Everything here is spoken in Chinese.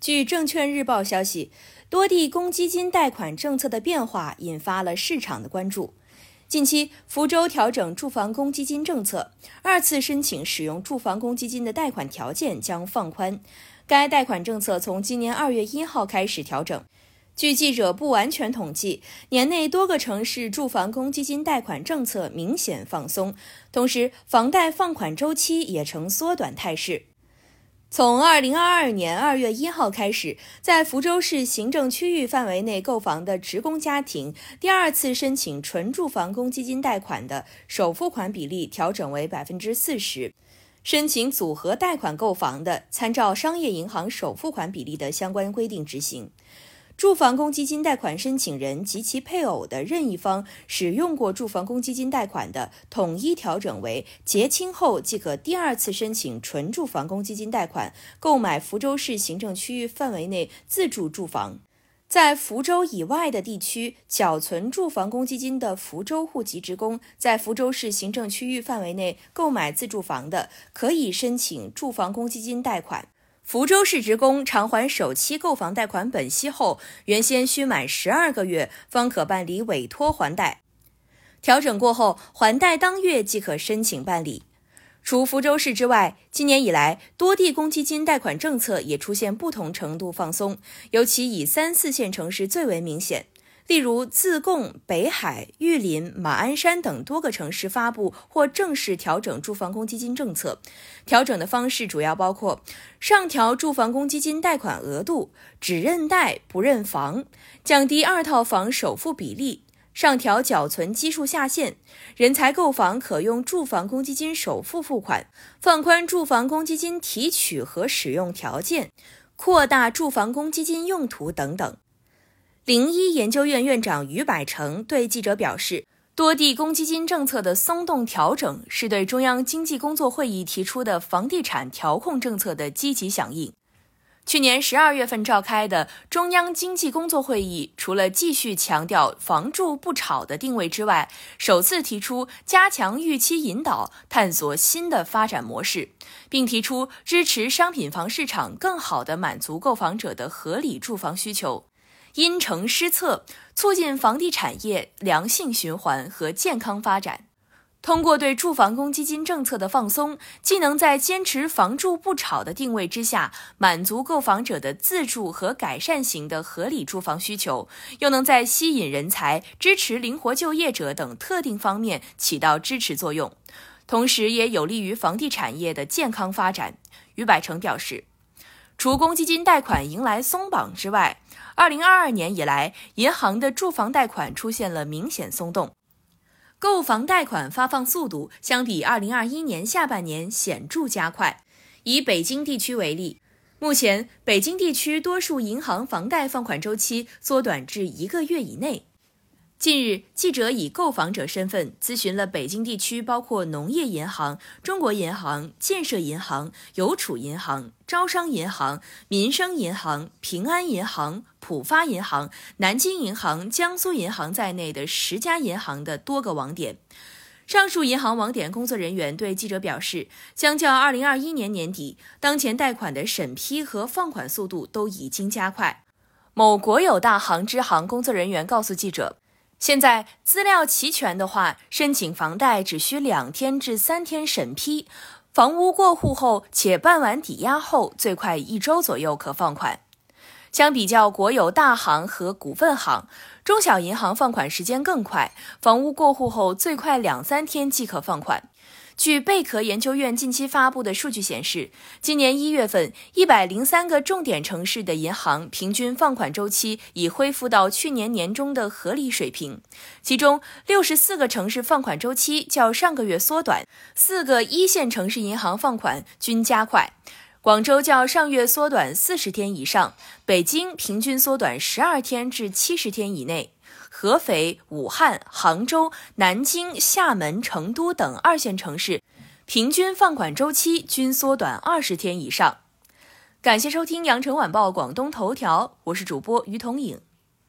据证券日报消息，多地公积金贷款政策的变化引发了市场的关注。近期，福州调整住房公积金政策，二次申请使用住房公积金的贷款条件将放宽。该贷款政策从今年二月一号开始调整。据记者不完全统计，年内多个城市住房公积金贷款政策明显放松，同时房贷放款周期也呈缩短态势。从二零二二年二月一号开始，在福州市行政区域范围内购房的职工家庭，第二次申请纯住房公积金贷款的首付款比例调整为百分之四十；申请组合贷款购房的，参照商业银行首付款比例的相关规定执行。住房公积金贷款申请人及其配偶的任意方使用过住房公积金贷款的，统一调整为结清后即可第二次申请纯住房公积金贷款购买福州市行政区域范围内自住住房。在福州以外的地区缴存住房公积金的福州户籍职工，在福州市行政区域范围内购买自住房的，可以申请住房公积金贷款。福州市职工偿还首期购房贷款本息后，原先需满十二个月方可办理委托还贷。调整过后，还贷当月即可申请办理。除福州市之外，今年以来多地公积金贷款政策也出现不同程度放松，尤其以三四线城市最为明显。例如，自贡、北海、玉林、马鞍山等多个城市发布或正式调整住房公积金政策。调整的方式主要包括：上调住房公积金贷款额度，只认贷不认房；降低二套房首付比例；上调缴存基数下限；人才购房可用住房公积金首付付款；放宽住房公积金提取和使用条件；扩大住房公积金用途等等。零一研究院院长于百成对记者表示，多地公积金政策的松动调整，是对中央经济工作会议提出的房地产调控政策的积极响应。去年十二月份召开的中央经济工作会议，除了继续强调“房住不炒”的定位之外，首次提出加强预期引导，探索新的发展模式，并提出支持商品房市场更好地满足购房者的合理住房需求。因城施策，促进房地产业良性循环和健康发展。通过对住房公积金政策的放松，既能在坚持“房住不炒”的定位之下，满足购房者的自住和改善型的合理住房需求，又能在吸引人才、支持灵活就业者等特定方面起到支持作用，同时也有利于房地产业的健康发展。于百成表示，除公积金贷款迎来松绑之外，二零二二年以来，银行的住房贷款出现了明显松动，购房贷款发放速度相比二零二一年下半年显著加快。以北京地区为例，目前北京地区多数银行房贷放款周期缩短至一个月以内。近日，记者以购房者身份咨询了北京地区包括农业银行、中国银行、建设银行、邮储银行、招商银行、民生银行、平安银行、浦发银行、南京银行、江苏银行在内的十家银行的多个网点。上述银行网点工作人员对记者表示，相较2021年年底，当前贷款的审批和放款速度都已经加快。某国有大行支行工作人员告诉记者。现在资料齐全的话，申请房贷只需两天至三天审批，房屋过户后且办完抵押后，最快一周左右可放款。相比较国有大行和股份行，中小银行放款时间更快，房屋过户后最快两三天即可放款。据贝壳研究院近期发布的数据显示，今年一月份，一百零三个重点城市的银行平均放款周期已恢复到去年年中的合理水平，其中六十四个城市放款周期较上个月缩短，四个一线城市银行放款均加快。广州较上月缩短四十天以上，北京平均缩短十二天至七十天以内。合肥、武汉、杭州、南京、厦门、成都等二线城市，平均放款周期均缩短二十天以上。感谢收听羊城晚报广东头条，我是主播于彤颖。